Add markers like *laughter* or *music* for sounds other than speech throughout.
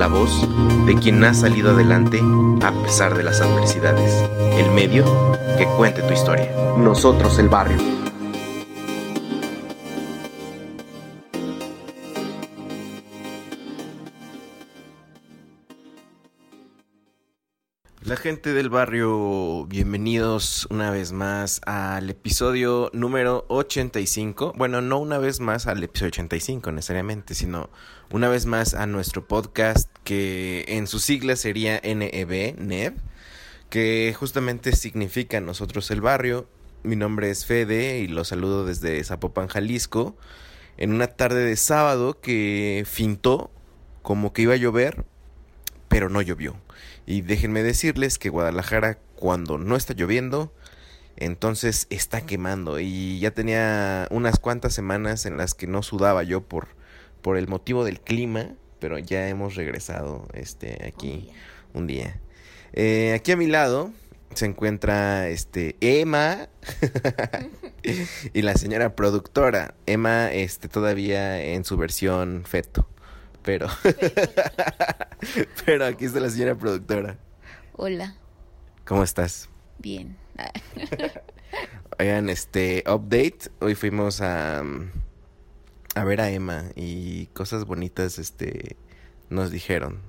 la voz de quien ha salido adelante a pesar de las adversidades, el medio que cuente tu historia. Nosotros el barrio. La gente del barrio, bienvenidos una vez más al episodio número 85. Bueno, no una vez más al episodio 85 necesariamente, sino una vez más a nuestro podcast que en sus siglas sería NEB, NEB, que justamente significa nosotros el barrio. Mi nombre es Fede y los saludo desde Zapopan, Jalisco, en una tarde de sábado que fintó como que iba a llover, pero no llovió. Y déjenme decirles que Guadalajara cuando no está lloviendo, entonces está quemando. Y ya tenía unas cuantas semanas en las que no sudaba yo por, por el motivo del clima, pero ya hemos regresado este, aquí un día. Eh, aquí a mi lado se encuentra este Emma *laughs* y la señora productora. Emma este, todavía en su versión feto. Pero. *laughs* Pero aquí está la señora productora. Hola, ¿Cómo estás? bien. *laughs* Oigan, este, update. Hoy fuimos a. a ver a Emma y cosas bonitas, este, nos dijeron.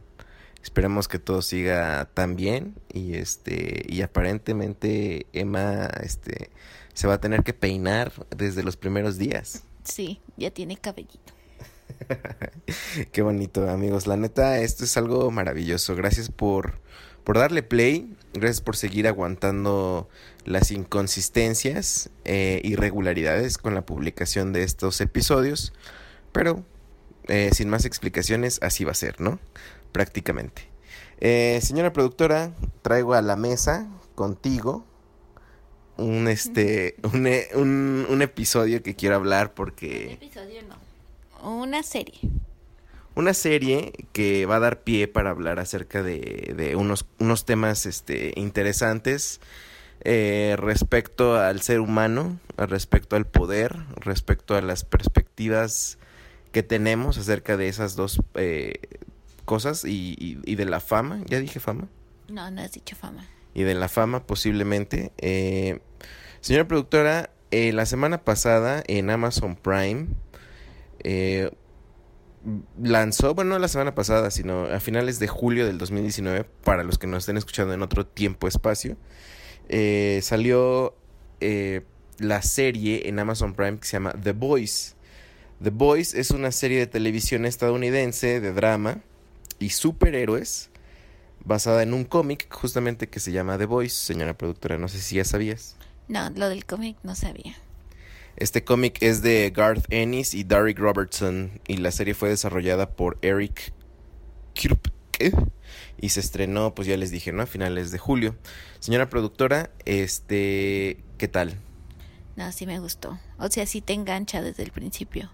Esperemos que todo siga tan bien y este y aparentemente Emma este se va a tener que peinar desde los primeros días. Sí, ya tiene cabellito. *laughs* Qué bonito, amigos. La neta, esto es algo maravilloso. Gracias por, por darle play. Gracias por seguir aguantando las inconsistencias, e irregularidades con la publicación de estos episodios. Pero, eh, sin más explicaciones, así va a ser, ¿no? Prácticamente. Eh, señora productora, traigo a la mesa contigo un este *laughs* un, e- un, un episodio que quiero hablar porque episodio no. Una serie. Una serie que va a dar pie para hablar acerca de, de unos, unos temas este, interesantes eh, respecto al ser humano, respecto al poder, respecto a las perspectivas que tenemos acerca de esas dos eh, cosas y, y- y de la fama, ya dije fama, No, no has dicho fama. y de la fama posiblemente. Eh, señora productora, eh, la semana pasada en Amazon Prime eh, lanzó, bueno, no la semana pasada, sino a finales de julio del 2019, para los que nos estén escuchando en otro tiempo espacio, eh, salió eh, la serie en Amazon Prime que se llama The Boys. The Boys es una serie de televisión estadounidense de drama y superhéroes basada en un cómic justamente que se llama The Boys, señora productora, no sé si ya sabías. No, lo del cómic no sabía. Este cómic es de Garth Ennis y Derek Robertson y la serie fue desarrollada por Eric Kripke y se estrenó, pues ya les dije, ¿no? A finales de julio. Señora productora, este, ¿qué tal? No, sí me gustó. O sea, sí te engancha desde el principio.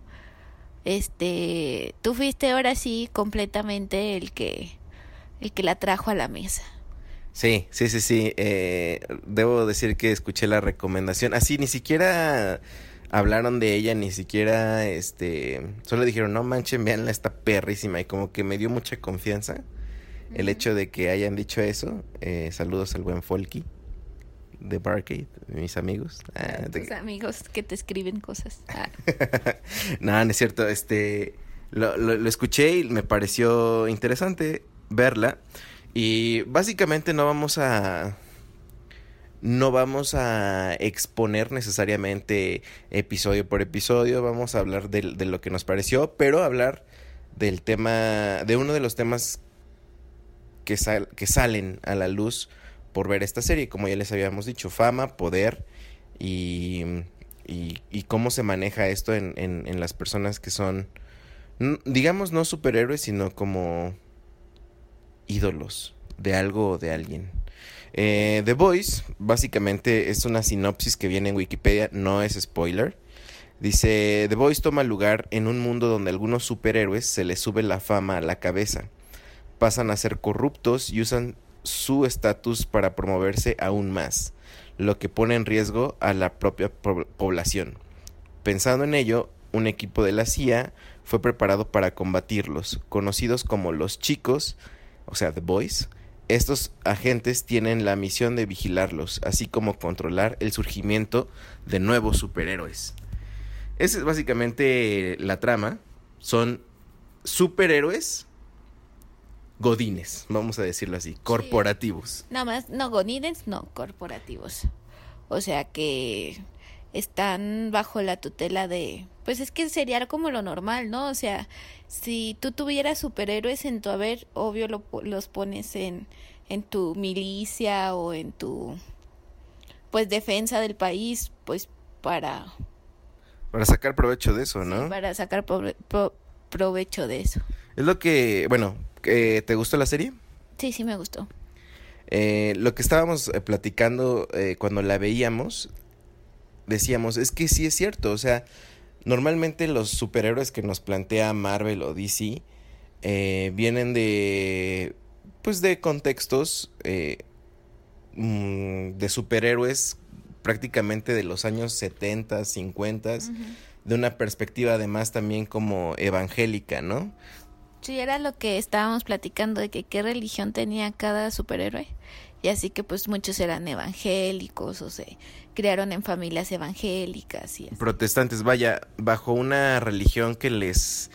Este, tú fuiste ahora sí completamente el que el que la trajo a la mesa. Sí, sí, sí, sí. eh, debo decir que escuché la recomendación. Así, ni siquiera hablaron de ella, ni siquiera, este, solo dijeron, no manchen, veanla, está perrísima. Y como que me dio mucha confianza el hecho de que hayan dicho eso. Eh, saludos al buen Folky de Barcade, mis amigos. Ah, Tus amigos que te escriben cosas. Ah, *laughs* no, no es cierto. Este, lo, lo, lo escuché y me pareció interesante verla. Y básicamente no vamos a no vamos a exponer necesariamente episodio por episodio, vamos a hablar de, lo que nos pareció, pero hablar del tema, de uno de los temas que, sal, que salen a la luz por ver esta serie, como ya les habíamos dicho, fama, poder y, y, y cómo se maneja esto en, en, en, las personas que son, digamos, no superhéroes, sino como ídolos de algo o de alguien. Eh, The Voice básicamente es una sinopsis que viene en Wikipedia, no es spoiler. Dice, The Voice toma lugar en un mundo donde a algunos superhéroes se les sube la fama a la cabeza pasan a ser corruptos y usan su estatus para promoverse aún más, lo que pone en riesgo a la propia población. Pensando en ello, un equipo de la CIA fue preparado para combatirlos, conocidos como los chicos, o sea, The Boys. Estos agentes tienen la misión de vigilarlos, así como controlar el surgimiento de nuevos superhéroes. Esa es básicamente la trama. Son superhéroes godines, vamos a decirlo así, corporativos. Nada más, no godines, no corporativos. O sea que están bajo la tutela de, pues es que sería como lo normal, ¿no? O sea, si tú tuvieras superhéroes en tu haber, obvio lo, los pones en, en tu milicia o en tu, pues defensa del país, pues para... Para sacar provecho de eso, ¿no? Sí, para sacar pro, pro, provecho de eso. Es lo que, bueno, eh, ¿te gustó la serie? Sí, sí me gustó. Eh, lo que estábamos eh, platicando eh, cuando la veíamos, decíamos, es que sí es cierto, o sea, normalmente los superhéroes que nos plantea Marvel o DC eh, vienen de, pues de contextos mmm, de superhéroes prácticamente de los años 70, 50, uh -huh. de una perspectiva además también como evangélica, ¿no? Sí, era lo que estábamos platicando de que qué religión tenía cada superhéroe. Y así que pues muchos eran evangélicos o se criaron en familias evangélicas. Y así. Protestantes, vaya, bajo una religión que les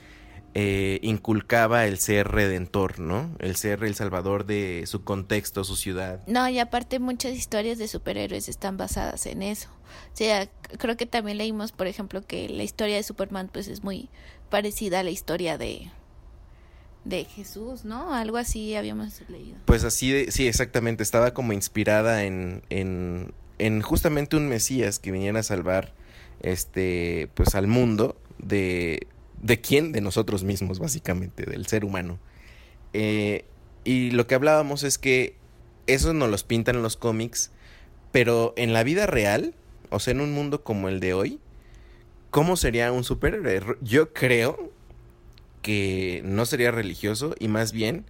eh, inculcaba el ser redentor, ¿no? El ser el salvador de su contexto, su ciudad. No, y aparte muchas historias de superhéroes están basadas en eso. O sea, creo que también leímos, por ejemplo, que la historia de Superman pues es muy parecida a la historia de de Jesús, ¿no? Algo así habíamos leído. Pues así, de, sí, exactamente. Estaba como inspirada en, en, en justamente un Mesías que viniera a salvar, este, pues al mundo de, de quién, de nosotros mismos, básicamente, del ser humano. Eh, y lo que hablábamos es que eso nos los pintan en los cómics, pero en la vida real, o sea, en un mundo como el de hoy, ¿cómo sería un superhéroe? Yo creo que no sería religioso y más bien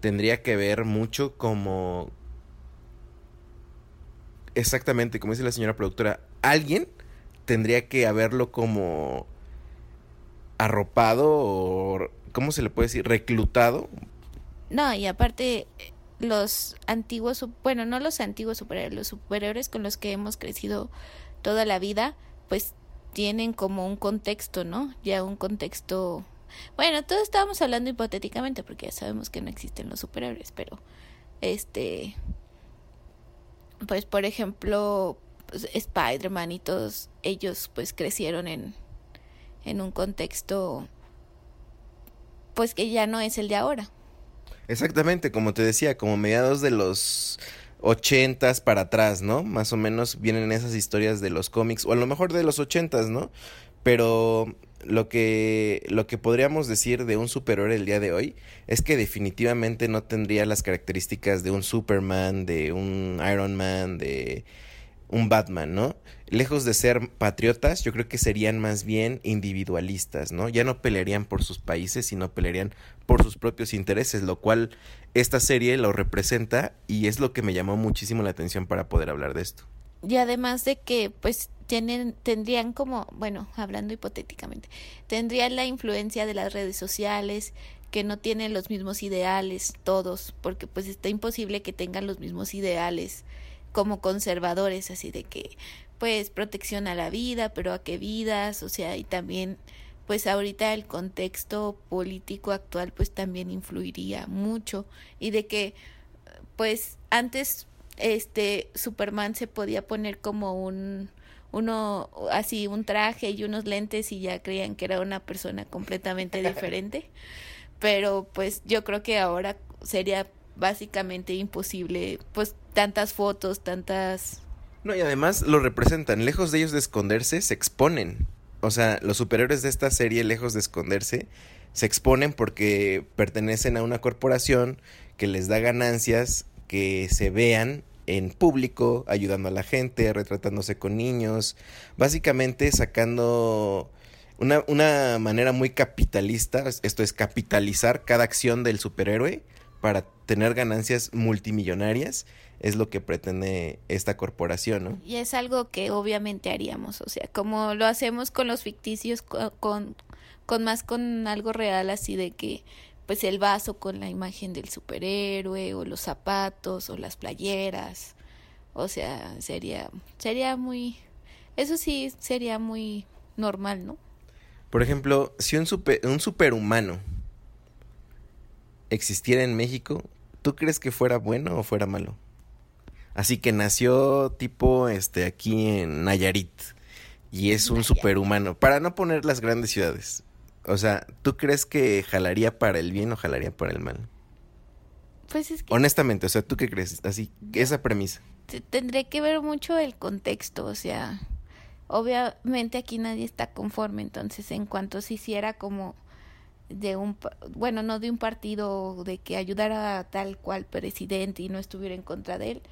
tendría que ver mucho como exactamente como dice la señora productora alguien tendría que haberlo como arropado o cómo se le puede decir reclutado. No y aparte los antiguos bueno no los antiguos superhéroes los superhéroes con los que hemos crecido toda la vida pues tienen como un contexto no ya un contexto bueno, todos estábamos hablando hipotéticamente porque ya sabemos que no existen los superhéroes, pero este pues por ejemplo, pues, Spider-Man y todos ellos pues crecieron en en un contexto pues que ya no es el de ahora. Exactamente, como te decía, como mediados de los ochentas para atrás, ¿no? Más o menos vienen esas historias de los cómics, o a lo mejor de los ochentas, ¿no? Pero lo que, lo que podríamos decir de un superhéroe el día de hoy es que definitivamente no tendría las características de un Superman, de un Iron Man, de un Batman, ¿no? Lejos de ser patriotas, yo creo que serían más bien individualistas, ¿no? Ya no pelearían por sus países, sino pelearían por sus propios intereses, lo cual esta serie lo representa y es lo que me llamó muchísimo la atención para poder hablar de esto. Y además de que, pues, tienen, tendrían como, bueno, hablando hipotéticamente, tendrían la influencia de las redes sociales, que no tienen los mismos ideales todos, porque pues está imposible que tengan los mismos ideales como conservadores, así de que pues protección a la vida, pero a qué vidas, o sea, y también pues ahorita el contexto político actual pues también influiría mucho y de que pues antes este Superman se podía poner como un uno así un traje y unos lentes y ya creían que era una persona completamente *laughs* diferente. Pero pues yo creo que ahora sería básicamente imposible, pues tantas fotos, tantas No, y además lo representan, lejos de ellos de esconderse, se exponen. O sea, los superhéroes de esta serie, lejos de esconderse, se exponen porque pertenecen a una corporación que les da ganancias que se vean en público, ayudando a la gente, retratándose con niños, básicamente sacando una, una manera muy capitalista, esto es capitalizar cada acción del superhéroe para tener ganancias multimillonarias, es lo que pretende esta corporación, ¿no? Y es algo que obviamente haríamos, o sea, como lo hacemos con los ficticios, con, con, con más con algo real, así de que pues el vaso con la imagen del superhéroe o los zapatos o las playeras. O sea, sería sería muy eso sí sería muy normal, ¿no? Por ejemplo, si un super, un superhumano existiera en México, ¿tú crees que fuera bueno o fuera malo? Así que nació tipo este aquí en Nayarit y es un superhumano, para no poner las grandes ciudades. O sea, ¿tú crees que jalaría para el bien o jalaría para el mal? Pues es que Honestamente, o sea, ¿tú qué crees? Así, esa premisa. te- tendré que ver mucho el contexto, o sea, obviamente aquí nadie está conforme, entonces en cuanto se hiciera como de un, bueno, no de un partido de que ayudara a tal cual presidente y no estuviera en contra de él,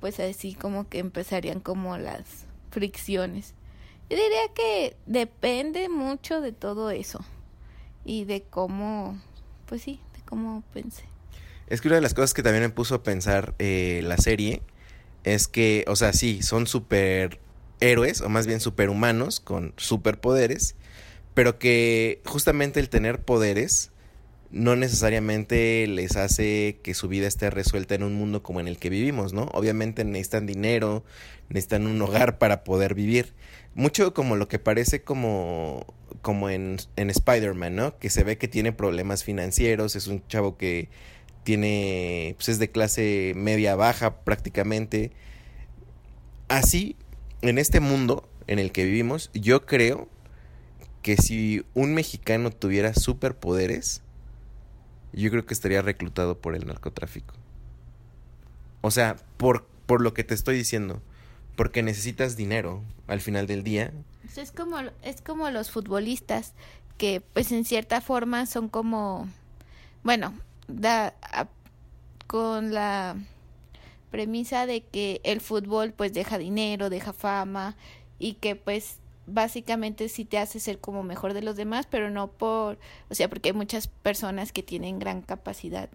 pues así como que empezarían como las fricciones. Yo diría que depende mucho de todo eso y de cómo, pues sí, de cómo pensé. Es que una de las cosas que también me puso a pensar eh, la serie es que, o sea, sí, son superhéroes, o más bien superhumanos, con superpoderes, pero que justamente el tener poderes no necesariamente les hace que su vida esté resuelta en un mundo como en el que vivimos, ¿no? Obviamente necesitan dinero, necesitan un hogar para poder vivir. Mucho como lo que parece como, como en, en Spider-Man, ¿no? Que se ve que tiene problemas financieros, es un chavo que tiene, pues es de clase media baja prácticamente. Así, en este mundo en el que vivimos, yo creo que si un mexicano tuviera superpoderes, yo creo que estaría reclutado por el narcotráfico. O sea, por, por lo que te estoy diciendo, porque necesitas dinero al final del día. Pues Es como, es como los futbolistas, que pues en cierta forma son como, bueno, da, con la premisa de que el fútbol pues deja dinero, deja fama y que pues básicamente sí te hace ser como mejor de los demás, pero no por, o sea, porque hay muchas personas que tienen gran capacidad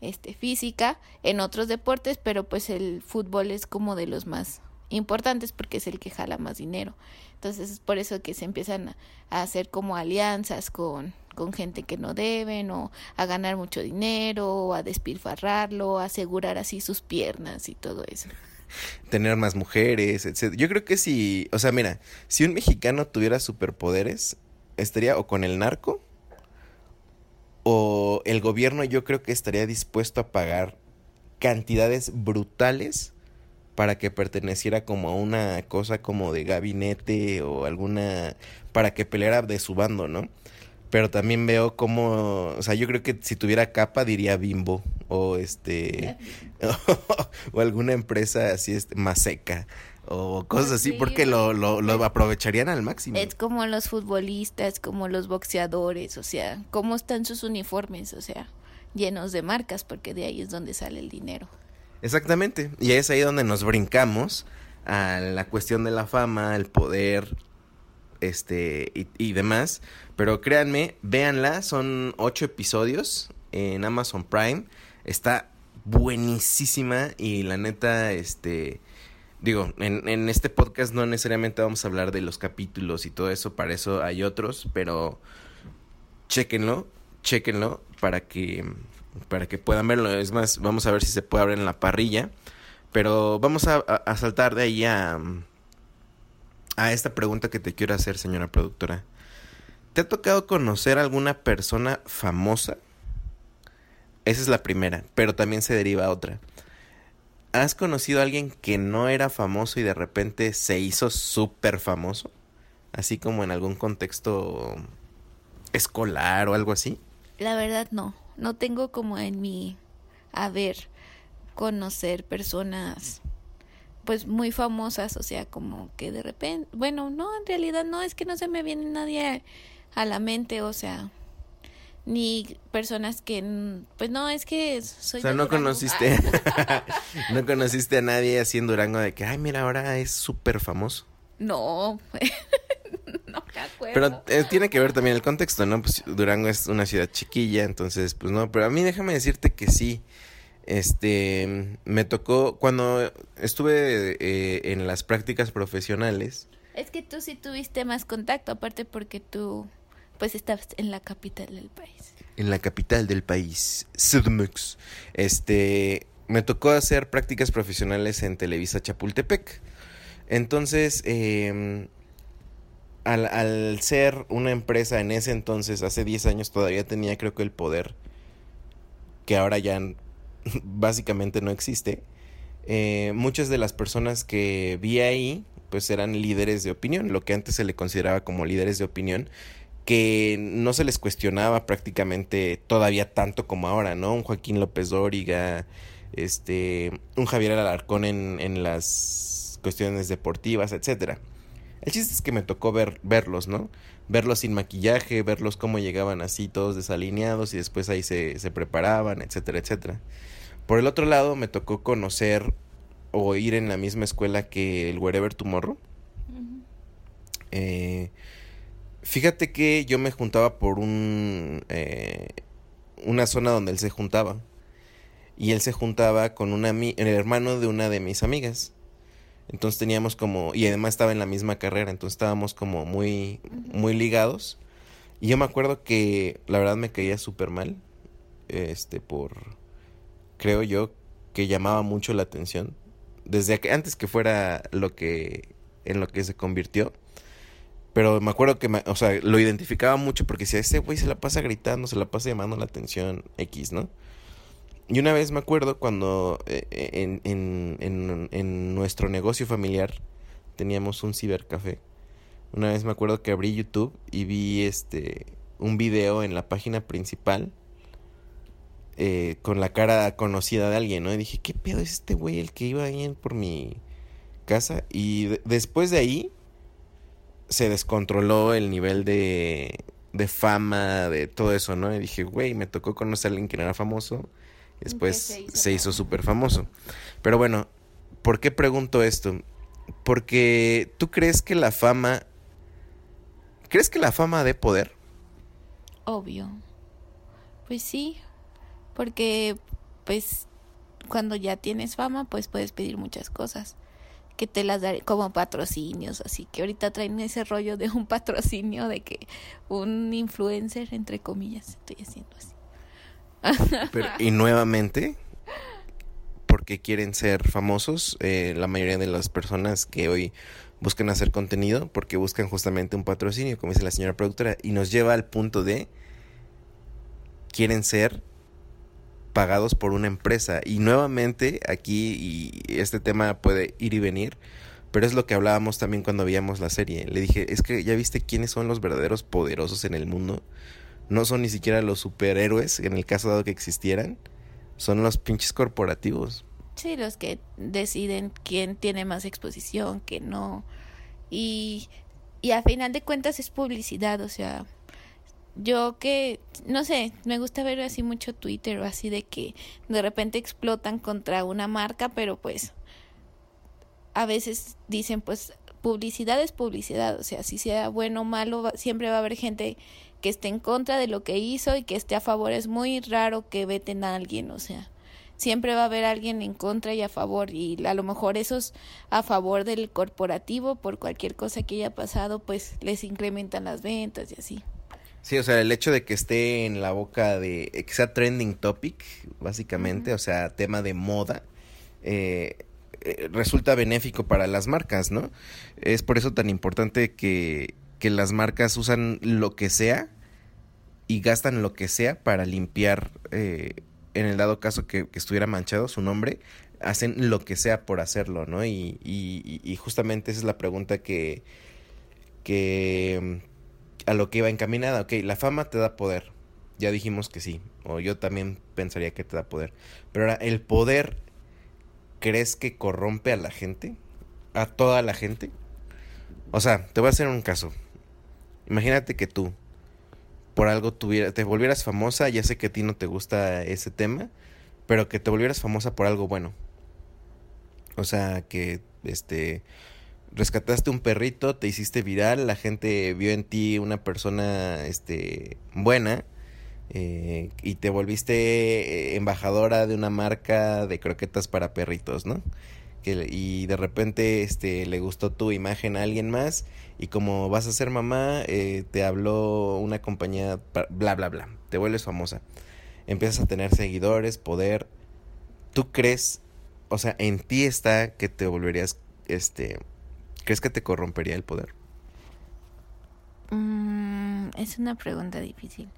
este física en otros deportes, pero pues el fútbol es como de los más importantes porque es el que jala más dinero. Entonces es por eso que se empiezan a, hacer como alianzas con, con gente que no deben o a ganar mucho dinero o a despilfarrarlo, a asegurar así sus piernas y todo eso. *laughs* tener más mujeres, etc. Yo creo que si, o sea, mira, si un mexicano tuviera superpoderes, estaría o con el narco o el gobierno yo creo que estaría dispuesto a pagar cantidades brutales para que perteneciera como a una cosa como de gabinete o alguna para que peleara de su bando, ¿no? Pero también veo como, o sea, yo creo que si tuviera capa diría Bimbo o este *laughs* o alguna empresa así este, más seca o cosas así Sí, porque lo, lo, lo aprovecharían al máximo. Es como los futbolistas, como los boxeadores, o sea, cómo están sus uniformes, o sea, llenos de marcas, porque de ahí es donde sale el dinero. Exactamente. Y es ahí donde nos brincamos a la cuestión de la fama, el poder, este, y, y demás. Pero créanme, véanla, son ocho episodios en Amazon Prime. Está buenísima y la neta, este, digo, en, en este podcast no necesariamente vamos a hablar de los capítulos y todo eso, para eso hay otros, pero chéquenlo, chéquenlo para que para que puedan verlo. Es más, vamos a ver si se puede abrir en la parrilla. Pero vamos a, a- a saltar de ahí a, a esta pregunta que te quiero hacer, señora productora. ¿Te ha tocado conocer alguna persona famosa? Esa es la primera, pero también se deriva a otra. ¿has conocido a alguien que no era famoso y de repente se hizo súper famoso? Así como en algún contexto escolar o algo así. La verdad no, no tengo como en mi haber conocer personas pues muy famosas, o sea, como que de repente, bueno, no, en realidad no, es que no se me viene nadie a, la mente, o sea, ni personas que, pues no, es que soy... O sea, no conociste, *laughs* no conociste a nadie así en Durango de que, ay, mira, ahora es súper famoso. No. *laughs* Pero eh, tiene que ver también el contexto, ¿no? Pues Durango es una ciudad chiquilla, entonces, pues no, pero a mí déjame decirte que sí. Este, me tocó cuando estuve eh, en las prácticas profesionales. Es que tú sí tuviste más contacto, aparte porque tú, pues, estabas en la capital del país. En la capital del país, Sudmux. Este, me tocó hacer prácticas profesionales en Televisa Chapultepec. Entonces, eh, al, al, ser una empresa en ese entonces, hace 10 años, todavía tenía creo que el poder que ahora ya *laughs* básicamente no existe. Eh, muchas de las personas que vi ahí, pues eran líderes de opinión, lo que antes se le consideraba como líderes de opinión, que no se les cuestionaba prácticamente todavía tanto como ahora, ¿no? Un Joaquín López Dóriga, este, un Javier Alarcón en, en las cuestiones deportivas, etcétera. El chiste es que me tocó ver, verlos, ¿no? Verlos sin maquillaje, verlos cómo llegaban así todos desalineados y después ahí se, se preparaban, etcétera, etcétera. Por el otro lado, me tocó conocer o ir en la misma escuela que el Wherever Tomorrow. eh, fíjate que yo me juntaba por un eh, una zona donde él se juntaba. Y él se juntaba con una, el hermano de una de mis amigas. Entonces teníamos como, y además estaba en la misma carrera, entonces estábamos como muy, muy ligados. Y yo me acuerdo que la verdad me caía súper mal, este, por, creo yo, que llamaba mucho la atención. Desde que, antes que fuera lo que, en lo que se convirtió. Pero me acuerdo que, me, o sea, lo identificaba mucho porque decía, ese güey se la pasa gritando, se la pasa llamando la atención X, ¿no? Y una vez me acuerdo cuando eh, en, en, en, en, nuestro negocio familiar teníamos un cibercafé. Una vez me acuerdo que abrí YouTube y vi este un video en la página principal eh, con la cara conocida de alguien, ¿no? Y dije, ¿qué pedo es este güey el que iba ahí por mi casa? Y de después de ahí se descontroló el nivel de, de fama, de todo eso, ¿no? Y dije, güey, me tocó conocer a alguien que no era famoso Después se hizo, se hizo súper famoso. Pero bueno, ¿por qué pregunto esto? Porque tú crees que la fama... ¿Crees que la fama dé poder? Obvio. Pues sí. Porque, pues, cuando ya tienes fama, pues puedes pedir muchas cosas. Que te las daré como patrocinios. Así que ahorita traen ese rollo de un *laughs* patrocinio, de que un influencer, entre comillas, estoy haciendo así. *laughs* Y nuevamente, porque quieren ser famosos, eh, la mayoría de las personas que hoy buscan hacer contenido, porque buscan justamente un patrocinio, como dice la señora productora, y nos lleva al punto de quieren ser pagados por una empresa. Y nuevamente aquí, y este tema puede ir y venir, pero es lo que hablábamos también cuando veíamos la serie. Le dije, es que ya viste quiénes son los verdaderos poderosos en el mundo no son ni siquiera los superhéroes, en el caso dado que existieran, son los pinches corporativos. Sí, los que deciden quién tiene más exposición, que no. Y, y a final de cuentas es publicidad, o sea, yo que, no sé, me gusta ver así mucho Twitter o así de que de repente explotan contra una marca, pero pues a veces dicen pues publicidad es publicidad, o sea, si sea bueno o malo, siempre va a haber gente que esté en contra de lo que hizo y que esté a favor. Es muy raro que veten a alguien, o sea, siempre va a haber alguien en contra y a favor y a lo mejor esos a favor del corporativo por cualquier cosa que haya pasado, pues les incrementan las ventas y así. Sí, o sea, el hecho de que esté en la boca de, que sea trending topic, básicamente, uh -huh. o sea, tema de moda, eh, resulta benéfico para las marcas, ¿no? Es por eso tan importante que que las marcas usan lo que sea y gastan lo que sea para limpiar, eh, en el dado caso que, estuviera manchado su nombre, hacen lo que sea por hacerlo, ¿no? Y, y, justamente esa es la pregunta que, que a lo que iba encaminada. Ok, la fama te da poder. Ya dijimos que sí. O yo también pensaría que te da poder. Pero ahora, ¿el poder crees que corrompe a la gente? ¿A toda la gente? O sea, te voy a hacer un caso. Imagínate que tú, por algo tuviera, te volvieras famosa, ya sé que a ti no te gusta ese tema, pero que te volvieras famosa por algo bueno. O sea, que este rescataste un perrito, te hiciste viral, la gente vio en ti una persona este buena eh, y te volviste eh, embajadora de una marca de croquetas para perritos, ¿no? Que, y de repente este le gustó tu imagen a alguien más y como vas a ser mamá eh, te habló una compañía bla bla bla te vuelves famosa empiezas a tener seguidores poder tú crees o sea en ti está que te volverías este ¿Crees que te corrompería el poder? Mm, es una pregunta difícil.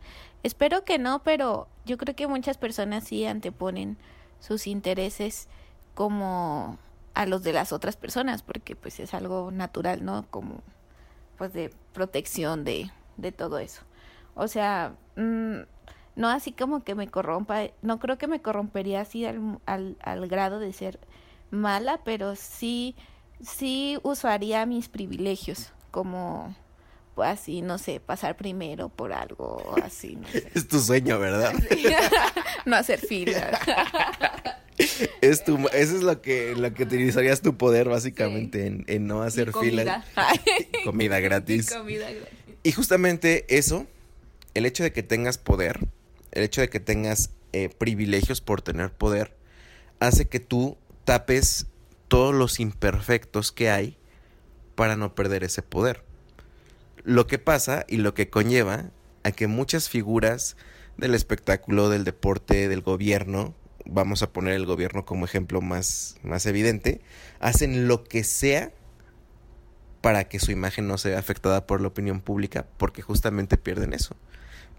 Espero que no, pero yo creo que muchas personas sí anteponen sus intereses como a los de las otras personas, porque pues es algo natural, ¿no? Como pues de protección de, de todo eso. O sea, mm, no así como que me corrompa, no creo que me corrompería así al, al, al grado de ser mala, pero sí sí usaría mis privilegios como así, no sé, pasar primero por algo así. No sé. *laughs* Es tu sueño, ¿verdad? *laughs* no hacer fila. *laughs* es tu, eso es lo que, lo que utilizarías tu poder básicamente en, en, no hacer fila. comida gratis. Y comida gratis. Y justamente eso, el hecho de que tengas poder, el hecho de que tengas eh, privilegios por tener poder, hace que tú tapes todos los imperfectos que hay para no perder ese poder. Lo que pasa y lo que conlleva a que muchas figuras del espectáculo, del deporte, del gobierno, vamos a poner el gobierno como ejemplo más, más evidente, hacen lo que sea para que su imagen no sea afectada por la opinión pública, porque justamente pierden eso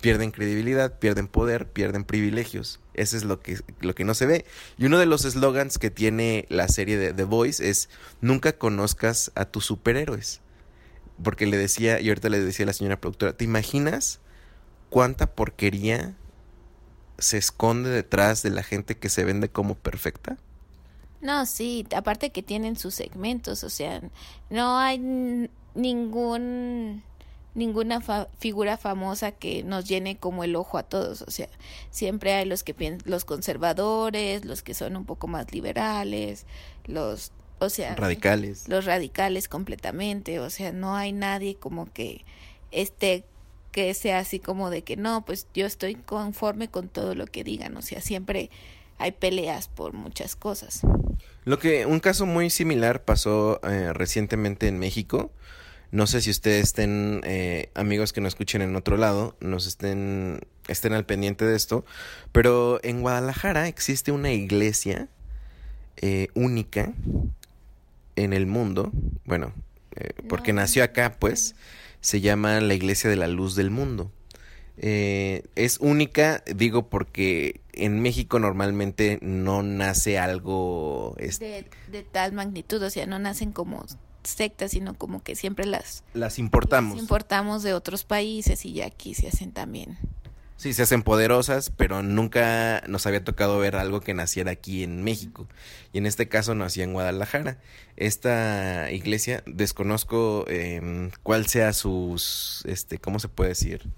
pierden credibilidad, pierden poder, pierden privilegios. Eso es lo que, lo que no se ve. Y uno de los eslogans que tiene la serie de The Voice es nunca conozcas a tus superhéroes. Porque le decía, y ahorita le decía a la señora productora, ¿te imaginas cuánta porquería se esconde detrás de la gente que se vende como perfecta? No, sí, aparte que tienen sus segmentos, o sea, no hay ningún ninguna figura famosa que nos llene como el ojo a todos, o sea, siempre hay los que los conservadores, los que son un poco más liberales, los o sea, radicales. Los radicales completamente, o sea, no hay nadie como que esté que sea así como de que no, pues yo estoy conforme con todo lo que digan, o sea, siempre hay peleas por muchas cosas. Lo que un caso muy similar pasó eh, recientemente en México, no sé si ustedes estén, eh, amigos que nos escuchen en otro lado, nos estén, estén al pendiente de esto, pero en Guadalajara existe una iglesia eh, única en el mundo, bueno, eh, porque nació acá, pues, se llama la Iglesia de la Luz del Mundo. es única, digo, porque en México normalmente no nace algo... De, de, tal magnitud, o sea, no nacen como sectas, sino como que siempre las... Las importamos. Las importamos de otros países y ya aquí se hacen también. Sí, se hacen poderosas, pero nunca nos había tocado ver algo que naciera aquí en México. Y en este caso nacía en Guadalajara. Esta iglesia, desconozco eh, cuál sea sus, este, ¿cómo se puede decir?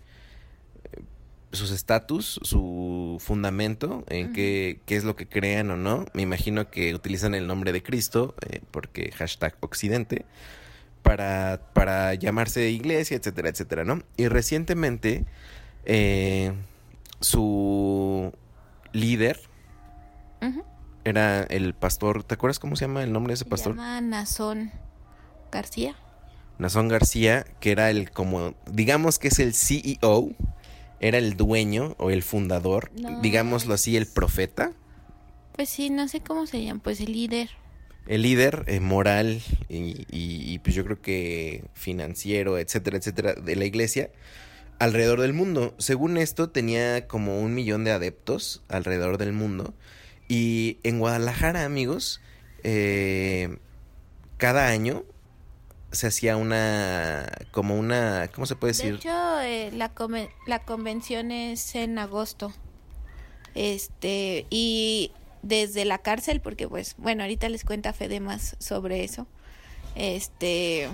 sus estatus, su fundamento, en qué, qué, es lo que crean o no. Me imagino que utilizan el nombre de Cristo, eh, porque hashtag Occidente, para, para llamarse iglesia, etcétera, etcétera, ¿no? Y recientemente eh, su líder era el pastor, ¿te acuerdas cómo se llama el nombre de ese pastor? Se llama Nazón García. Nazón García, que era el como, digamos que es el CEO era el dueño o el fundador, digámoslo así, el profeta. Pues sí, no sé cómo se llama, pues el líder. El líder eh, moral y, y, pues yo creo que financiero, etcétera, etcétera, de la iglesia alrededor del mundo. Según esto, tenía como un millón de adeptos alrededor del mundo Y en Guadalajara, amigos, eh, cada año se hacía una, como una, ¿cómo se puede De decir? hecho, eh, la, conven- la convención es en agosto. Este, y desde la cárcel, porque pues, bueno, ahorita les cuenta Fede más sobre eso. Este,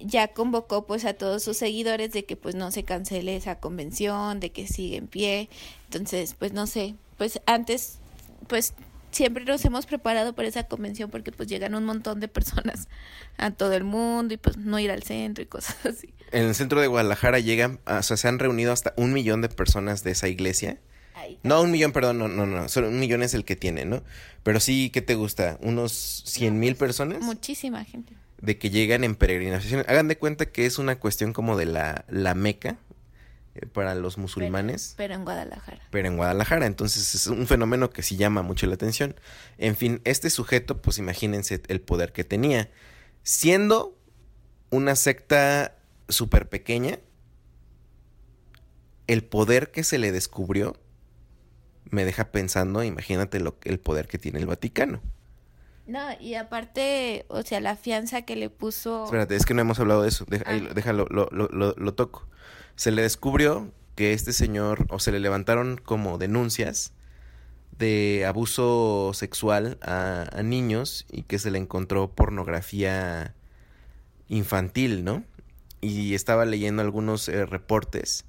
ya convocó pues a todos sus seguidores de que pues no se cancele esa convención, de que sigue en pie. Entonces, pues no sé, pues antes, pues siempre nos hemos preparado para esa convención porque pues llegan un montón de personas a todo el mundo y pues no ir al centro y cosas así. En el centro de Guadalajara llegan, o sea, se han reunido hasta un millón de personas de esa iglesia. No, un millón, perdón, no, no, no, solo un millón es el que tiene, ¿no? Pero sí, ¿qué te gusta? ¿Unos cien mil personas? Muchísima gente. De que llegan en peregrinación. Hagan de cuenta que es una cuestión como de la, la meca eh, para los musulmanes, Pero en Guadalajara. pero en Guadalajara. Entonces es un fenómeno que sí llama mucho la atención. En fin, este sujeto, pues imagínense el poder que tenía. Siendo una secta súper pequeña, el poder que se le descubrió me deja pensando, imagínate lo, el poder que tiene el Vaticano. No, y aparte, o sea, la fianza que le puso. Espérate, es que no hemos hablado de eso. Deja- Ah. lo- déjalo, lo, lo, lo- lo toco. Se le descubrió que este señor, o se le levantaron como denuncias de abuso sexual a, a niños y que se le encontró pornografía infantil, ¿no? Y estaba leyendo algunos eh, reportes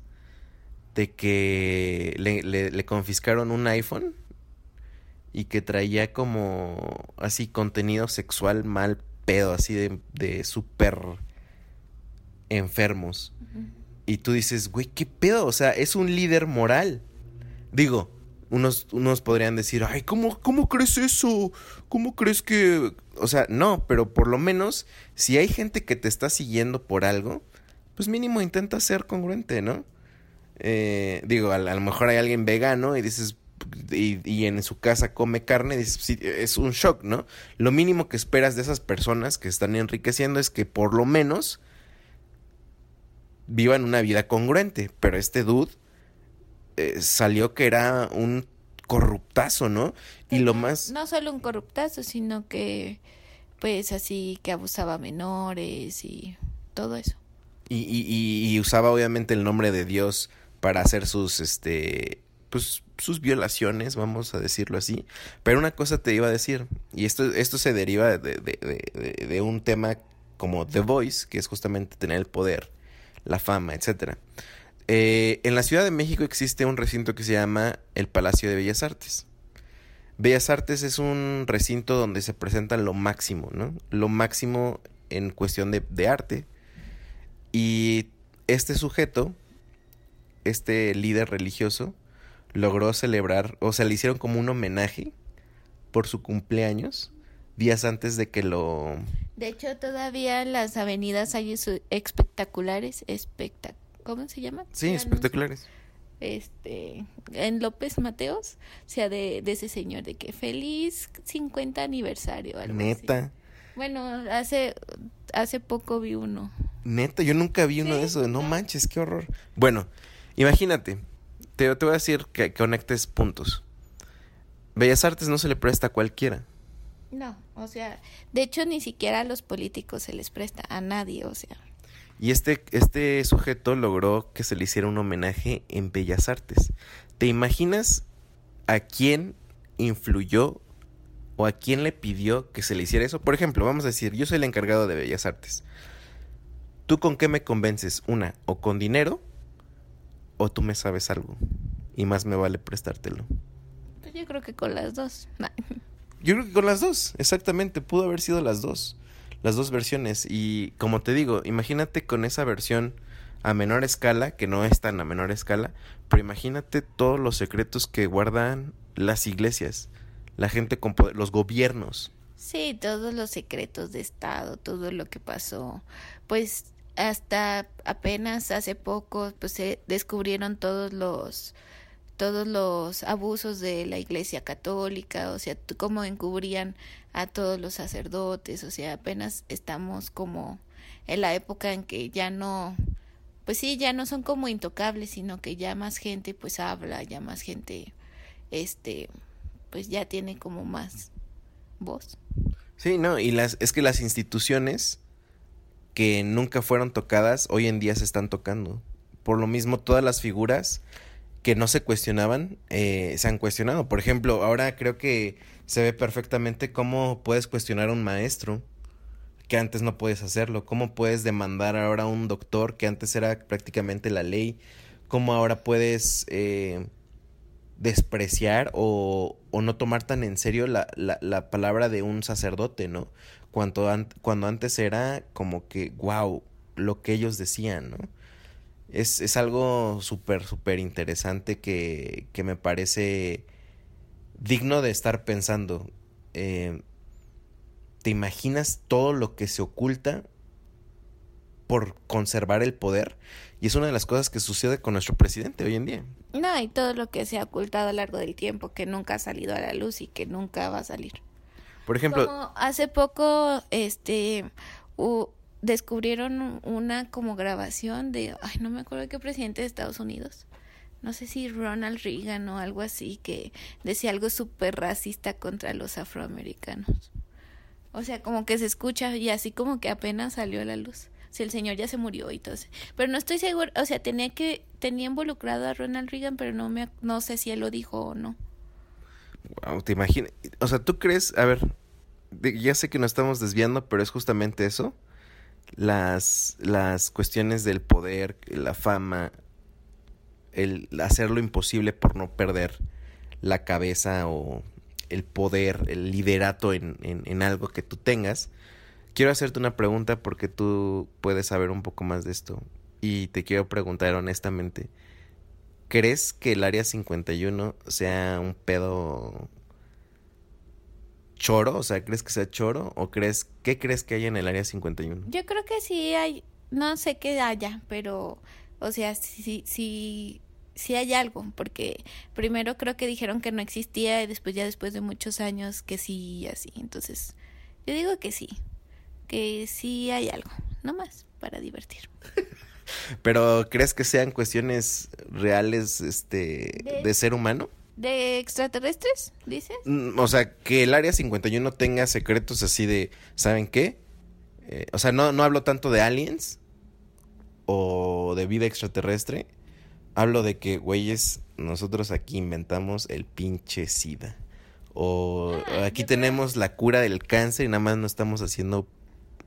de que le, le- le confiscaron un iPhone y que traía como así contenido sexual mal pedo, así de, de súper enfermos. Y tú dices, güey, ¿qué pedo? O sea, es un líder moral. Digo, unos, unos podrían decir, ay, ¿cómo, ¿cómo crees eso? ¿Cómo crees que...? O sea, no, pero por lo menos, si hay gente que te está siguiendo por algo, pues mínimo intenta ser congruente, ¿no? Eh, digo, a, a lo mejor hay alguien vegano y dices, y, y en su casa come carne, es un shock, ¿no? Lo mínimo que esperas de esas personas que están enriqueciendo es que por lo menos vivan una vida congruente, pero este dude eh, salió que era un corruptazo, ¿no? Y lo más... No solo un corruptazo, sino que, pues así, que abusaba a menores y todo eso. Y- y usaba obviamente el nombre de Dios para hacer sus, este, pues, sus violaciones, vamos a decirlo así. Pero una cosa te iba a decir, y esto, esto se deriva de, de- de- un tema como The Voice, que es justamente tener el poder, la fama, etcétera. Eh, en la Ciudad de México existe un recinto que se llama el Palacio de Bellas Artes. Bellas Artes es un recinto donde se presenta lo máximo, ¿no? Lo máximo en cuestión de, de arte. Y este sujeto, este líder religioso, logró celebrar, o sea, le hicieron como un homenaje por su cumpleaños, días antes de que lo... De hecho, todavía en las avenidas hay espectaculares, espectac ¿cómo se llama? Sí, espectaculares. Este, en López Mateos, o sea, de, de ese señor, de que feliz 50 aniversario. algo así. Neta, Bueno, hace, hace poco vi uno. neta, yo nunca vi uno Sí, de esos, no no. manches, qué horror. Bueno, imagínate, te, te voy a decir que, que conectes puntos. Bellas Artes no se le presta a cualquiera. No, o sea, de hecho ni siquiera a los políticos se les presta, a nadie, o sea. Y este, este sujeto logró que se le hiciera un homenaje en Bellas Artes. ¿Te imaginas a quién influyó o a quién le pidió que se le hiciera eso? Por ejemplo, vamos a decir, yo soy el encargado de Bellas Artes. ¿Tú con qué me convences? Una, o con dinero, o tú me sabes algo. Y más me vale prestártelo. Pues yo creo que con las dos. Nah. *laughs* Yo creo que con las dos, exactamente, pudo haber sido las dos, las dos versiones. Y como te digo, imagínate con esa versión a menor escala, que no es tan a menor escala, pero imagínate todos los secretos que guardan las iglesias, la gente con poder, los gobiernos. Sí, todos los secretos de Estado, todo lo que pasó, pues hasta apenas hace poco, pues se descubrieron todos los todos los abusos de la Iglesia Católica, o sea, cómo encubrían a todos los sacerdotes, o sea, apenas estamos como en la época en que ya no, pues sí, ya no son como intocables, sino que ya más gente pues habla, ya más gente, este, pues ya tiene como más voz. Sí, no, y las, es que las instituciones que nunca fueron tocadas, hoy en día se están tocando. Por lo mismo, todas las figuras que no se cuestionaban, eh, se han cuestionado. Por ejemplo, ahora creo que se ve perfectamente cómo puedes cuestionar a un maestro, que antes no puedes hacerlo, cómo puedes demandar ahora a un doctor, que antes era prácticamente la ley, cómo ahora puedes eh, despreciar o, o, no tomar tan en serio la, la, la palabra de un sacerdote, ¿no? Cuando, an cuando antes era como que, wow, lo que ellos decían, ¿no? Es, es algo súper, súper interesante que, que, me parece digno de estar pensando. Eh, ¿Te imaginas todo lo que se oculta por conservar el poder? Y es una de las cosas que sucede con nuestro presidente hoy en día. No, y todo lo que se ha ocultado a lo largo del tiempo, que nunca ha salido a la luz y que nunca va a salir. Por ejemplo, hace poco, este, descubrieron una como grabación de, ay, no me acuerdo qué presidente de Estados Unidos. No sé si Ronald Reagan o algo así, que decía algo súper racista contra los afroamericanos. O sea, como que se escucha y así como que apenas salió a la luz. Si el señor ya se murió y todo. Pero no estoy seguro, o sea, tenía que tenía involucrado a Ronald Reagan, pero no me no sé si él lo dijo o no. Wow, te imaginas, o sea, ¿tú crees, a ver, ya sé que nos estamos desviando, pero es justamente eso, las las cuestiones del poder, la fama, el hacer lo imposible por no perder la cabeza o el poder, el liderato en, en, en algo que tú tengas. Quiero hacerte una pregunta porque tú puedes saber un poco más de esto. Y te quiero preguntar honestamente. ¿Crees que el Área 51 sea un pedo choro? O sea, ¿crees que sea choro? ¿O crees, qué crees que hay en el Área 51? Yo creo que sí hay, no sé qué haya, pero, o sea, sí, sí, sí hay algo, porque primero creo que dijeron que no existía y después ya después de muchos años que sí y así. Entonces, yo digo que sí que sí hay algo, no más, para divertir. *laughs* Pero ¿crees que sean cuestiones reales este de, de ser humano? ¿De extraterrestres, dices? O sea, que el Área 51 tenga secretos así de, ¿saben qué? Eh, o sea, no, no hablo tanto de aliens o de vida extraterrestre. Hablo de que, güeyes, nosotros aquí inventamos el pinche SIDA. O ah, aquí tenemos la cura del cáncer y nada más no estamos haciendo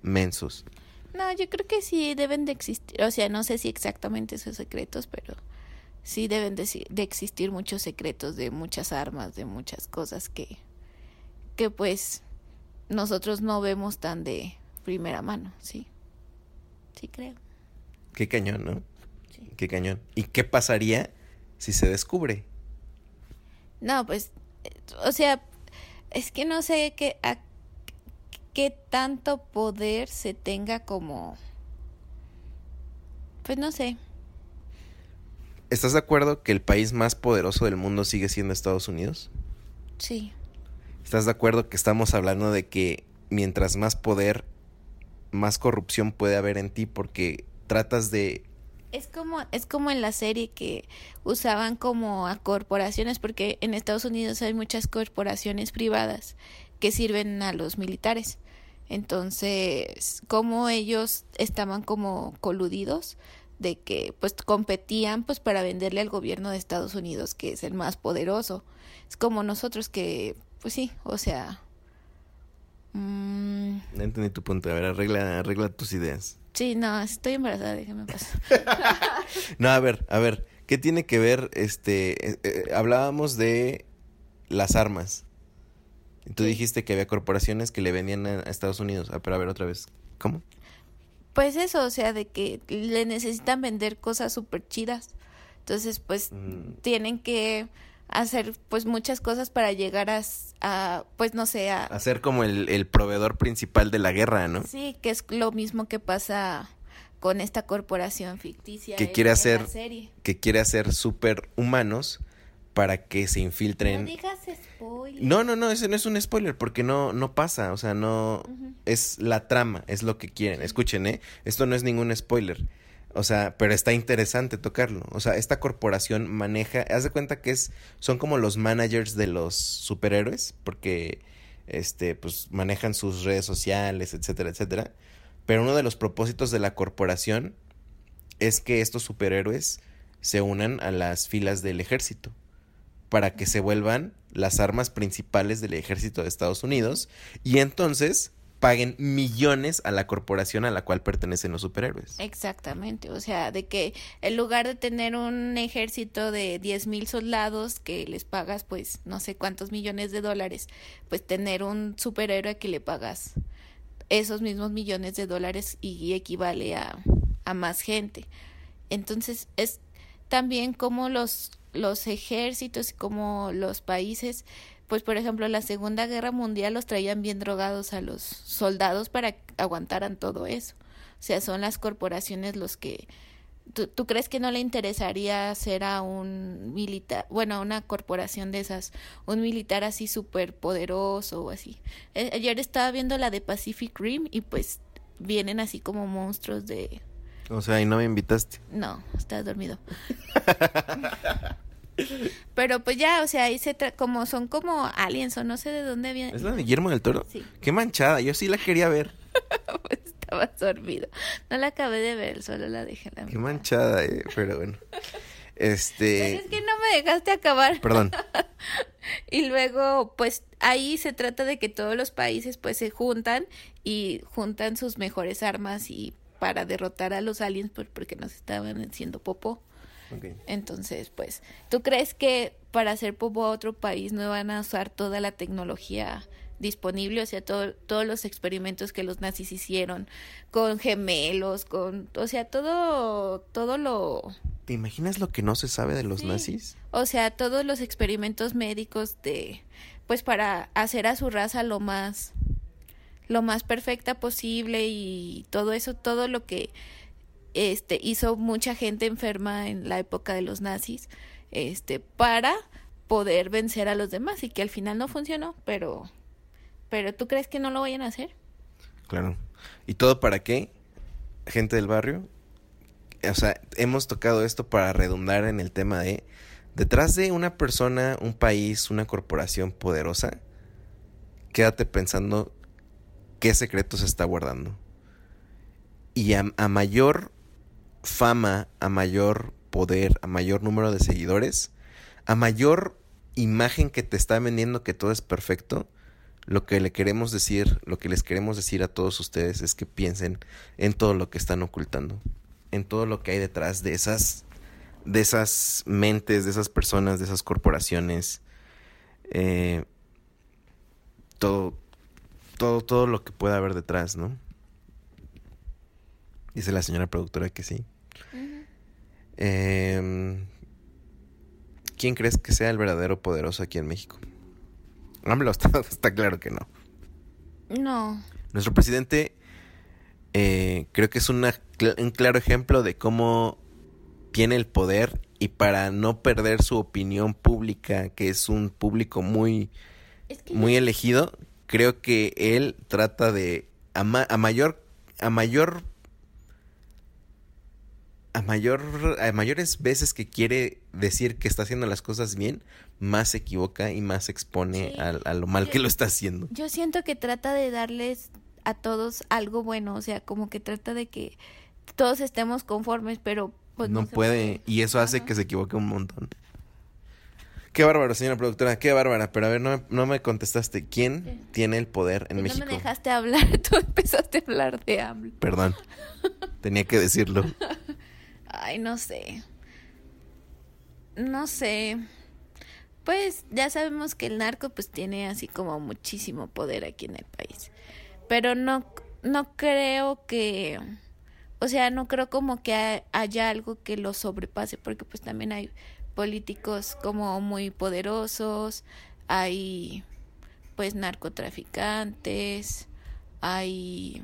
mensos. No, yo creo que sí deben de existir, o sea, no sé si exactamente esos secretos, pero sí deben de, de, existir muchos secretos de muchas armas, de muchas cosas que, que pues nosotros no vemos tan de primera mano, sí. Sí creo. Qué cañón, ¿no? Sí. Qué cañón. ¿Y qué pasaría si se descubre? No, pues, o sea, es que no sé qué, a qué tanto poder se tenga como... Pues no sé. ¿Estás de acuerdo que el país más poderoso del mundo sigue siendo Estados Unidos? Sí. ¿Estás de acuerdo que estamos hablando de que mientras más poder, más corrupción puede haber en ti porque tratas de es como es como en la serie que usaban como a corporaciones porque en Estados Unidos hay muchas corporaciones privadas que sirven a los militares. Entonces, como ellos estaban como coludidos de que pues competían pues para venderle al gobierno de Estados Unidos que es el más poderoso. Es como nosotros que pues sí, o sea, mmm... no entendí tu punto, a ver, arregla, arregla tus ideas. Sí, no, estoy embarazada, déjame pasar. *laughs* no, a ver, a ver, ¿qué tiene que ver este eh, eh, hablábamos de las armas? Tú dijiste que había corporaciones que le vendían a Estados Unidos. Ah, pero a ver otra vez. ¿Cómo? Pues eso, o sea, de que le necesitan vender cosas súper chidas. Entonces, pues mm. tienen que hacer pues muchas cosas para llegar a, a pues no sé, a... Hacer como el, el, proveedor principal de la guerra, ¿no? Sí, que es lo mismo que pasa con esta corporación ficticia. Que en, quiere hacer... Que quiere hacer super humanos para que se infiltren. No digas spoiler. No, no, no, ese no es un spoiler porque no, no pasa, o sea, no uh -huh. es la trama, es lo que quieren. Escuchen, ¿eh? Esto no es ningún spoiler. O sea, pero está interesante tocarlo. O sea, esta corporación maneja, haz de cuenta que es, son como los managers de los superhéroes, porque este, pues manejan sus redes sociales, etcétera, etcétera. Pero uno de los propósitos de la corporación es que estos superhéroes se unan a las filas del ejército para que se vuelvan las armas principales del ejército de Estados Unidos y entonces paguen millones a la corporación a la cual pertenecen los superhéroes. Exactamente, o sea, de que en lugar de tener un ejército de diez mil soldados que les pagas pues no sé cuántos millones de dólares, pues tener un superhéroe que le pagas esos mismos millones de dólares y equivale a, a más gente. Entonces es también como los, los ejércitos y como los países pues por ejemplo la Segunda Guerra Mundial los traían bien drogados a los soldados para que aguantaran todo eso. O sea, son las corporaciones los que... ¿Tú, crees que no le interesaría ser a un militar, bueno, a una corporación de esas, un militar así súper poderoso o así? Eh, ayer estaba viendo la de Pacific Rim y pues vienen así como monstruos de... O sea, ¿y no me invitaste? No, estás dormido. *laughs* Pero pues ya, o sea, ahí se como son como aliens o no sé de dónde viene. ¿Es la de Guillermo del Toro? Sí. Qué manchada, yo sí la quería ver. *laughs* pues estaba dormido. No la acabé de ver, solo la dejé en la Qué manchada, eh, pero bueno. Este. *laughs* es que no me dejaste acabar. Perdón. *laughs* y luego, pues ahí se trata de que todos los países pues se juntan y juntan sus mejores armas y para derrotar a los aliens pues, porque nos estaban haciendo popó. Entonces, pues, ¿tú crees que para hacer popo a otro país no van a usar toda la tecnología disponible? O sea, todo, todos los experimentos que los nazis hicieron con gemelos, con, o sea, todo, todo lo... ¿Te imaginas lo que no se sabe de los nazis? O sea, todos los experimentos médicos de, pues, para hacer a su raza lo más, lo más perfecta posible y todo eso, todo lo que este hizo mucha gente enferma en la época de los nazis este para poder vencer a los demás y que al final no funcionó pero pero tú crees que no lo vayan a hacer claro. Y todo para qué gente del barrio o sea hemos tocado esto para redundar en el tema de detrás de una persona un país una corporación poderosa quédate pensando qué secreto se está guardando. Y a, a mayor fama, a mayor poder, a mayor número de seguidores, a mayor imagen que te está vendiendo que todo es perfecto, lo que le queremos decir, lo que les queremos decir a todos ustedes es que piensen en todo lo que están ocultando, en todo lo que hay detrás de esas, de esas mentes, de esas personas, de esas corporaciones, eh, todo, todo, todo lo que pueda haber detrás, ¿no? Dice la señora productora que sí. Em, ¿Quién crees que sea el verdadero poderoso aquí en México? AMLO está, está claro que no. No. Nuestro presidente eh, creo que es una, un claro ejemplo de cómo tiene el poder y para no perder su opinión pública, que es un público muy, muy elegido, creo que él trata de a, a mayor a mayor a mayor a mayores veces que quiere decir que está haciendo las cosas bien, más se equivoca y más se expone a, lo mal que lo está haciendo. Yo siento que trata de darles a todos algo bueno, o sea, como que trata de que todos estemos conformes, pero pues no, puede, y eso hace que se equivoque un montón. Qué bárbaro, señora productora, qué bárbara. Pero a ver, no, no me contestaste. ¿Quién tiene el poder en México? No me dejaste hablar, *laughs* tú empezaste a hablar de AMLO. Perdón, tenía que decirlo. *laughs* Ay, no sé. No sé. Pues ya sabemos que el narco pues tiene así como muchísimo poder aquí en el país. Pero no no creo que o sea, no creo como que haya algo que lo sobrepase porque pues también hay políticos como muy poderosos, hay pues narcotraficantes, hay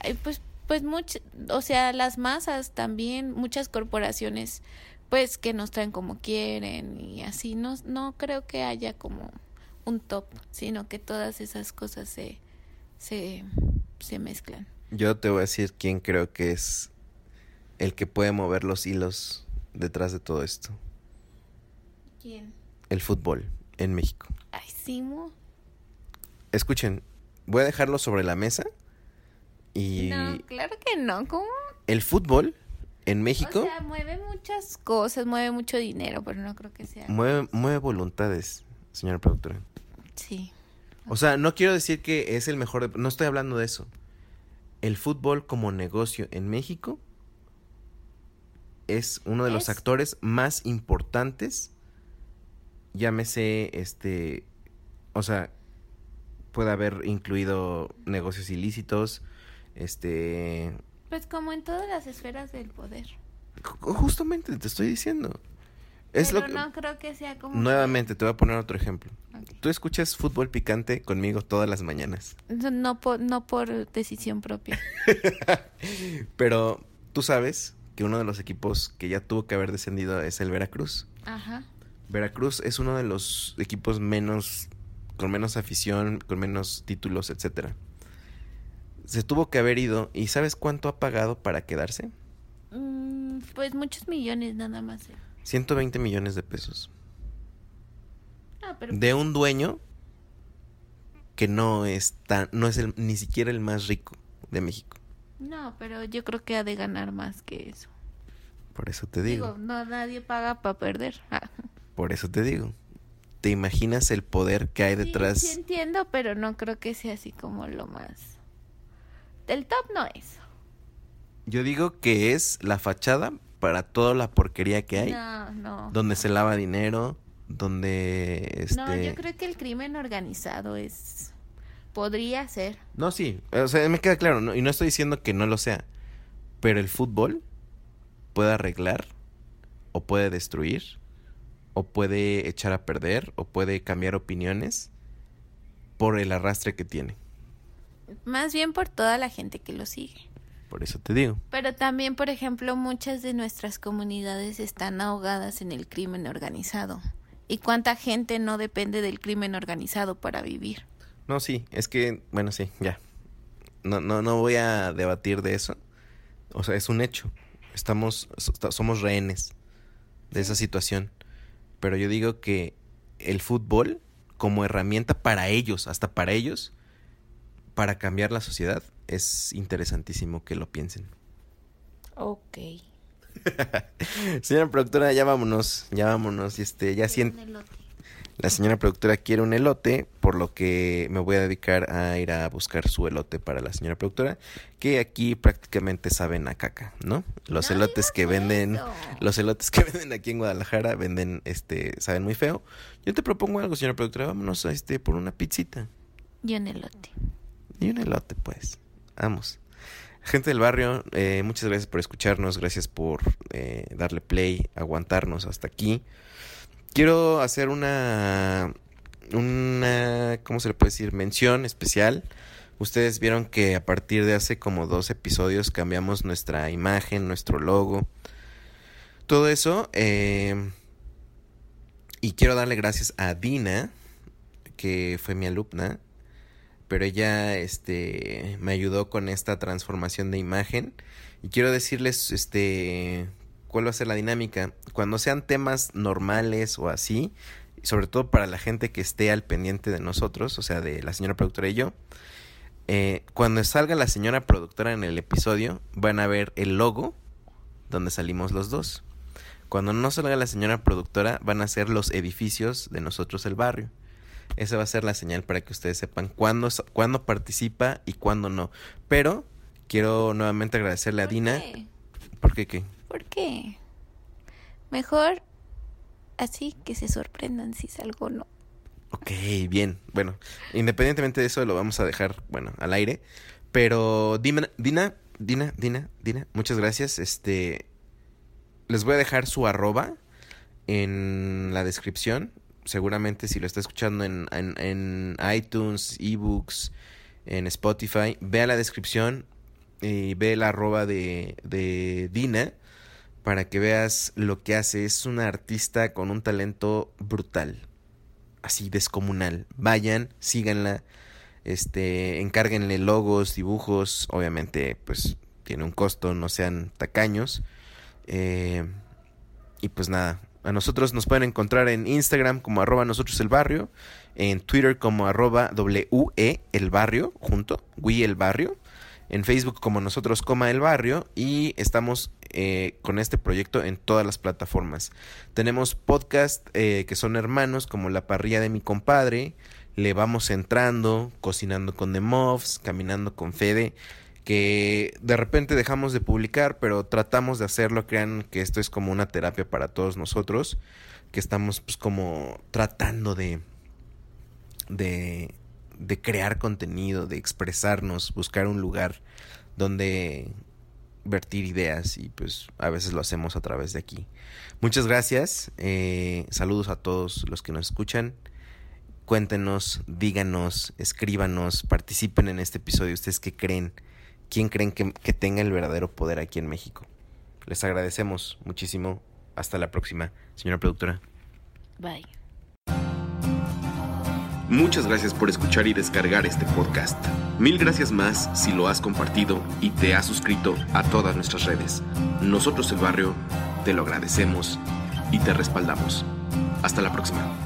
hay pues pues much, o sea, las masas también, muchas corporaciones pues que nos traen como quieren y así no no creo que haya como un top, sino que todas esas cosas se se se mezclan. Yo te voy a decir quién creo que es el que puede mover los hilos detrás de todo esto. ¿Quién? El fútbol en México. Ay, Simo. Escuchen, voy a dejarlo sobre la mesa. Y No, claro que no. ¿Cómo? el fútbol en México O sea, mueve muchas cosas, mueve mucho dinero, pero no creo que sea. mueve, mueve voluntades, señora productora. Sí. O sea, no quiero decir que es el mejor, de- no estoy hablando de eso. El fútbol como negocio en México es uno de los Es- actores más importantes. Llámese, este, o sea, puede haber incluido negocios ilícitos, este, Pues como en todas las esferas del poder. ju- justamente te estoy diciendo. Es pero lo que, no creo que sea como. nuevamente te voy a poner otro ejemplo. Tú escuchas fútbol picante conmigo todas las mañanas. No por, no por decisión propia. *laughs* Pero tú sabes que uno de los equipos que ya tuvo que haber descendido es el Veracruz. Ajá. Veracruz es uno de los equipos menos con menos afición, con menos títulos, etcétera. Se tuvo que haber ido y ¿sabes cuánto ha pagado para quedarse? Mm, pues muchos millones nada más. eh. 120 millones de pesos. Ah, pero De un dueño que no es tan, no es el, ni siquiera el más rico de México. no, pero yo creo que ha de ganar más que eso. Por eso te digo. Digo, no nadie paga para perder. Ah. *laughs* Por eso te digo. ¿Te imaginas el poder que hay Sí, detrás? Sí, entiendo, pero no creo que sea así como lo más. Del top no es. Yo digo que es la fachada para toda la porquería que hay, No, no. donde se lava dinero, donde este No, yo creo que el crimen organizado es. Podría ser. No, sí, o sea, me queda claro, ¿no? y no estoy diciendo que no lo sea, pero el fútbol puede arreglar o puede destruir o puede echar a perder o puede cambiar opiniones por el arrastre que tiene. Más bien por toda la gente que lo sigue. Por eso te digo. Pero también, por ejemplo, muchas de nuestras comunidades están ahogadas en el crimen organizado. ¿Y cuánta gente no depende del crimen organizado para vivir? No, sí, es que, bueno, sí, ya. No, no, no voy a debatir de eso. O sea, es un hecho. Estamos, so- somos rehenes de esa situación. Pero yo digo que el fútbol, como herramienta para ellos, hasta para ellos, para cambiar la sociedad, es interesantísimo que lo piensen. Ok. *laughs* Señora productora, ya vámonos, ya vámonos. Este, ya siento. La señora productora quiere un elote, por lo que me voy a dedicar a ir a buscar su elote para la señora productora, que aquí prácticamente saben a caca, ¿no? Los No elotes que venden, eso. los elotes que *laughs* venden aquí en Guadalajara venden, este, saben muy feo. Yo te propongo algo, señora productora, vámonos a este por una pizzita Y un elote. Y un elote, pues. Vamos. Gente del barrio, eh, muchas gracias por escucharnos, gracias por eh, darle play, aguantarnos hasta aquí. Quiero hacer una, una, ¿cómo se le puede decir? Mención especial. Ustedes vieron que a partir de hace como dos episodios cambiamos nuestra imagen, nuestro logo, todo eso. eh, y quiero darle gracias a Dina, que fue mi alumna, pero ella este me ayudó con esta transformación de imagen. Y quiero decirles este cuál va a ser la dinámica. Cuando sean temas normales o así sobre todo para la gente que esté al pendiente de nosotros o sea de la señora productora y yo eh, cuando salga la señora productora en el episodio van a ver el logo donde salimos los dos. Cuando no salga la señora productora van a ser los edificios de nosotros el barrio esa va a ser la señal para que ustedes sepan cuándo, cuándo participa y cuándo no. Pero quiero nuevamente agradecerle a ¿Por Dina. qué? ¿Por qué qué? ¿Por qué? Mejor así que se sorprendan si salgo o no. Ok, bien. Bueno, independientemente de eso lo vamos a dejar, bueno, al aire. Pero Dina, Dina, Dina, Dina, Dina, muchas gracias. Este, les voy a dejar su arroba en la descripción. Seguramente si lo está escuchando en, en, iTunes, ebooks, en Spotify, vea la descripción y ve la arroba de, de Dina para que veas lo que hace. Es una artista con un talento brutal así descomunal. Vayan, síganla, este, encárguenle logos, dibujos, obviamente, pues tiene un costo, no sean tacaños. Eh, y pues nada, a nosotros nos pueden encontrar en Instagram como arroba nosotros el barrio, en Twitter como arroba WE el barrio, junto, WE el barrio, en Facebook como nosotros coma el barrio y estamos eh, con este proyecto en todas las plataformas. Tenemos podcast eh, que son hermanos como La Parrilla de mi compadre, Le Vamos Entrando, Cocinando con The Muffs, Caminando con Fede, que de repente dejamos de publicar, pero tratamos de hacerlo. Crean que esto es como una terapia para todos nosotros, que estamos pues como tratando de, de, crear contenido, de expresarnos, buscar un lugar donde vertir ideas y pues a veces lo hacemos a través de aquí. Muchas gracias, eh, saludos a todos los que nos escuchan. Cuéntenos, díganos, escríbanos, participen en este episodio. ¿Ustedes qué creen? ¿Quién creen que, que tenga el verdadero poder aquí en México? Les agradecemos muchísimo. Hasta la próxima, señora productora. Bye. Muchas gracias por escuchar y descargar este podcast. Mil gracias más si lo has compartido y te has suscrito a todas nuestras redes. Nosotros el barrio te lo agradecemos y te respaldamos. Hasta la próxima.